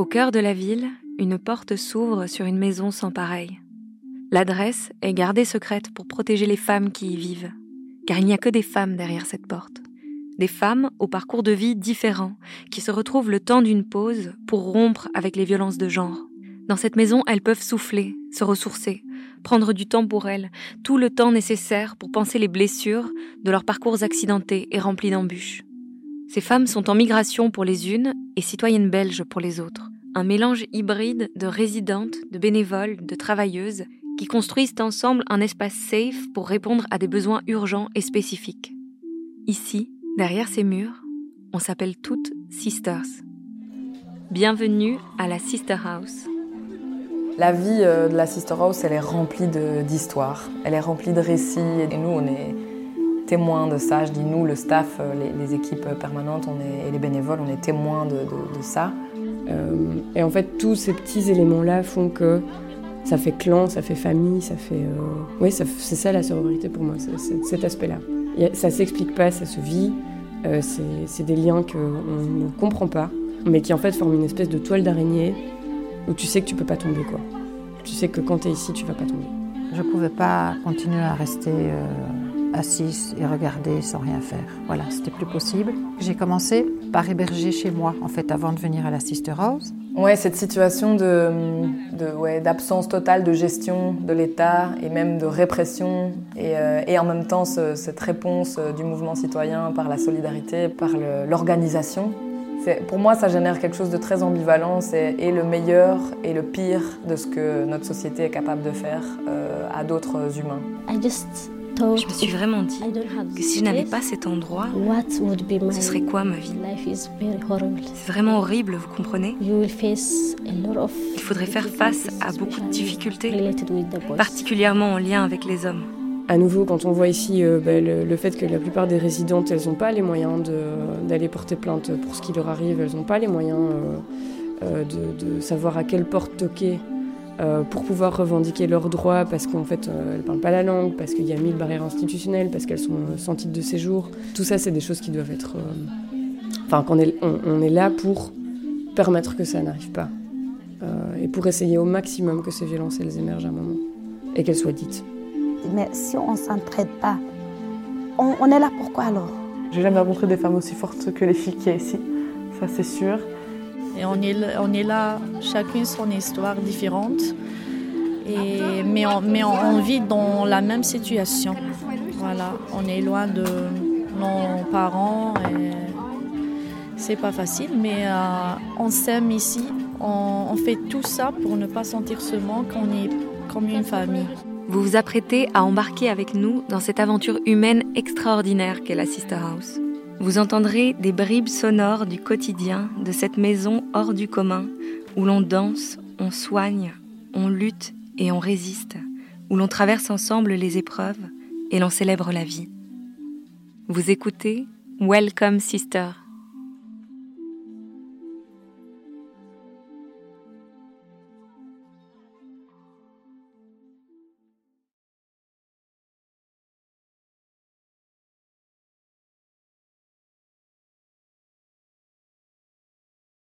Au cœur de la ville, une porte s'ouvre sur une maison sans pareil. L'adresse est gardée secrète pour protéger les femmes qui y vivent, car il n'y a que des femmes derrière cette porte. Des femmes au parcours de vie différent, qui se retrouvent le temps d'une pause pour rompre avec les violences de genre. Dans cette maison, elles peuvent souffler, se ressourcer, prendre du temps pour elles, tout le temps nécessaire pour penser les blessures de leurs parcours accidentés et remplis d'embûches. Ces femmes sont en migration pour les unes et citoyennes belges pour les autres. Un mélange hybride de résidentes, de bénévoles, de travailleuses qui construisent ensemble un espace safe pour répondre à des besoins urgents et spécifiques. Ici, derrière ces murs, on s'appelle toutes Sisters. Bienvenue à la Sister House. La vie euh, de la Sister House, elle est remplie d'histoires, elle est remplie de récits et nous, on est témoins de ça. Je dis nous, le staff, euh, les, équipes permanentes et les bénévoles, on est témoins de, ça. Euh, et en fait, tous ces petits éléments-là font que ça fait clan, ça fait famille, ça fait. Oui, c'est ça la sororité pour moi, cet aspect-là. Ça s'explique pas, ça se vit. c'est des liens qu'on ne comprend pas, mais qui en fait forment une espèce de toile d'araignée où tu sais que tu peux pas tomber quoi. Tu sais que quand tu es ici, tu vas pas tomber. Je pouvais pas continuer à rester euh, assise et regarder sans rien faire. Voilà, c'était plus possible. J'ai commencé par héberger chez moi en fait avant de venir à la Sister House. Ouais, cette situation de, ouais, d'absence totale de gestion de l'État et même de répression et, euh, et en même temps cette réponse euh, du mouvement citoyen par la solidarité, par l'organisation pour moi, ça génère quelque chose de très ambivalent. C'est et le meilleur et le pire de ce que notre société est capable de faire euh, à d'autres humains. Je me suis vraiment dit que si je n'avais pas cet endroit, ce serait quoi ma vie C'est vraiment horrible, vous comprenez Il faudrait faire face à beaucoup de difficultés, particulièrement en lien avec les hommes. À nouveau, quand on voit ici euh, bah, le, fait que la plupart des résidentes, elles n'ont pas les moyens d'aller porter plainte pour ce qui leur arrive, elles n'ont pas les moyens euh, euh, de, savoir à quelle porte toquer pour pouvoir revendiquer leurs droits parce qu'en fait elles ne parlent pas la langue, parce qu'il y a mille barrières institutionnelles, parce qu'elles sont sans titre de séjour. Tout ça, c'est des choses qui doivent être. Enfin, qu'on est, on, est là pour permettre que ça n'arrive pas et pour essayer au maximum que ces violences elles émergent à un moment et qu'elles soient dites. Mais si on ne s'entraide pas, on, est là pourquoi alors? J'ai jamais rencontré des femmes aussi fortes que les filles qu'il y a ici, ça c'est sûr. On est, là, chacune son histoire différente, et, mais, on, mais on, vit dans la même situation. Voilà, on est loin de nos parents, et c'est pas facile, mais euh, on s'aime ici, on, on fait tout ça pour ne pas sentir ce manque, on est comme une famille vous vous apprêtez à embarquer avec nous dans cette aventure humaine extraordinaire qu'est la Sister House. Vous entendrez des bribes sonores du quotidien de cette maison hors du commun, où l'on danse, on soigne, on lutte et on résiste, où l'on traverse ensemble les épreuves et l'on célèbre la vie. Vous écoutez Welcome Sister